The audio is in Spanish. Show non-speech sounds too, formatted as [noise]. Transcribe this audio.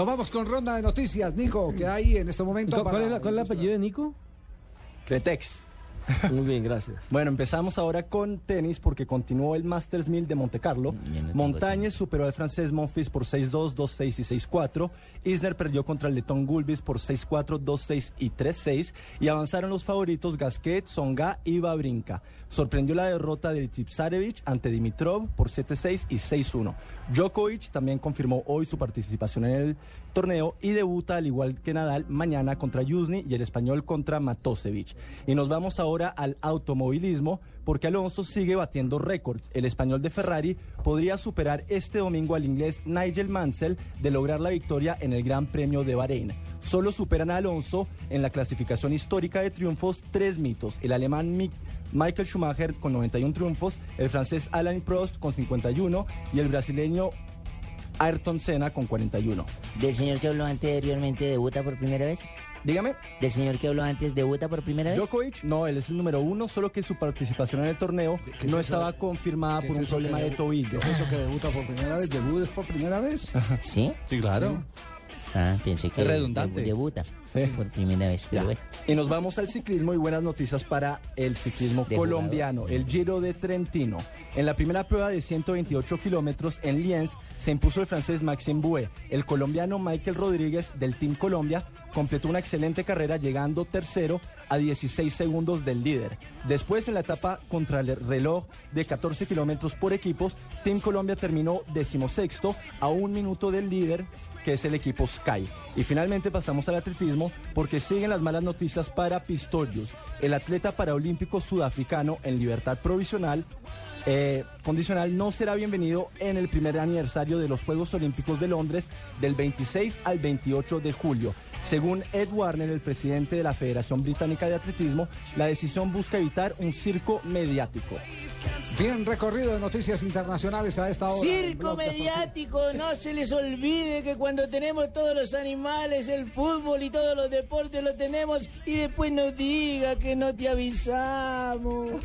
Nos vamos con ronda de noticias, Nico, que hay en este momento. ¿Cuál, para- es, la- cuál es el apellido de Nico? Cretex. [laughs] Muy bien, gracias. Bueno, empezamos ahora con tenis porque continuó el Masters 1000 de Monte Carlo. Montañez superó al francés Monfils por 6-2, 2-6 y 6-4. Isner perdió contra el letón Gulbis por 6-4, 2-6 y 3-6. Y avanzaron los favoritos Gasquet, Songa y Babrinka. Sorprendió la derrota de Tipsarevich ante Dimitrov por 7-6 y 6-1. Djokovic también confirmó hoy su participación en el torneo y debuta al igual que Nadal mañana contra Yuzny y el español contra Matosevic. Y nos vamos ahora al automovilismo porque Alonso sigue batiendo récords. El español de Ferrari podría superar este domingo al inglés Nigel Mansell de lograr la victoria en el Gran Premio de Bahrein. Solo superan a Alonso en la clasificación histórica de triunfos tres mitos. El alemán Mick Michael Schumacher con 91 triunfos, el francés Alain Prost con 51 y el brasileño Ayrton Senna con 41. ¿Del señor que habló anteriormente debuta por primera vez? Dígame, ¿Del señor que habló antes debuta por primera vez? Djokovic, no, él es el número uno, solo que su participación en el torneo ¿Qué es no estaba confirmada ¿Qué por es un problema de tobillo. ¿Qué es eso que debuta por primera vez? ¿Debut es por primera vez? ¿Sí? Sí, claro. Ah, pensé que redundante. debu- debuta Sí. por primera vez, pero Ya. bueno. Y nos vamos al ciclismo y buenas noticias para el ciclismo De colombiano, el Giro de Trentino. En la primera prueba de 128 kilómetros en Lienz se impuso el francés Maxime Bouet. El colombiano Michael Rodríguez del Team Colombia completó una excelente carrera llegando tercero a 16 segundos del líder. Después en la etapa contra el reloj de 14 kilómetros por equipos, Team Colombia terminó decimosexto a un minuto del líder que es el equipo Sky. Y finalmente pasamos al atletismo porque siguen las malas noticias para Pistorius, el atleta paraolímpico sudafricano en libertad provisional. eh, condicional no será bienvenido en el primer aniversario de los Juegos Olímpicos de Londres del 26 al 28 de julio. Según Ed Warner, el presidente de la Federación Británica de Atletismo, la decisión busca evitar un circo mediático. Bien recorrido de noticias internacionales a esta hora. Circo mediático, no se les olvide que cuando tenemos todos los animales, el fútbol y todos los deportes lo tenemos y después nos diga que no te avisamos.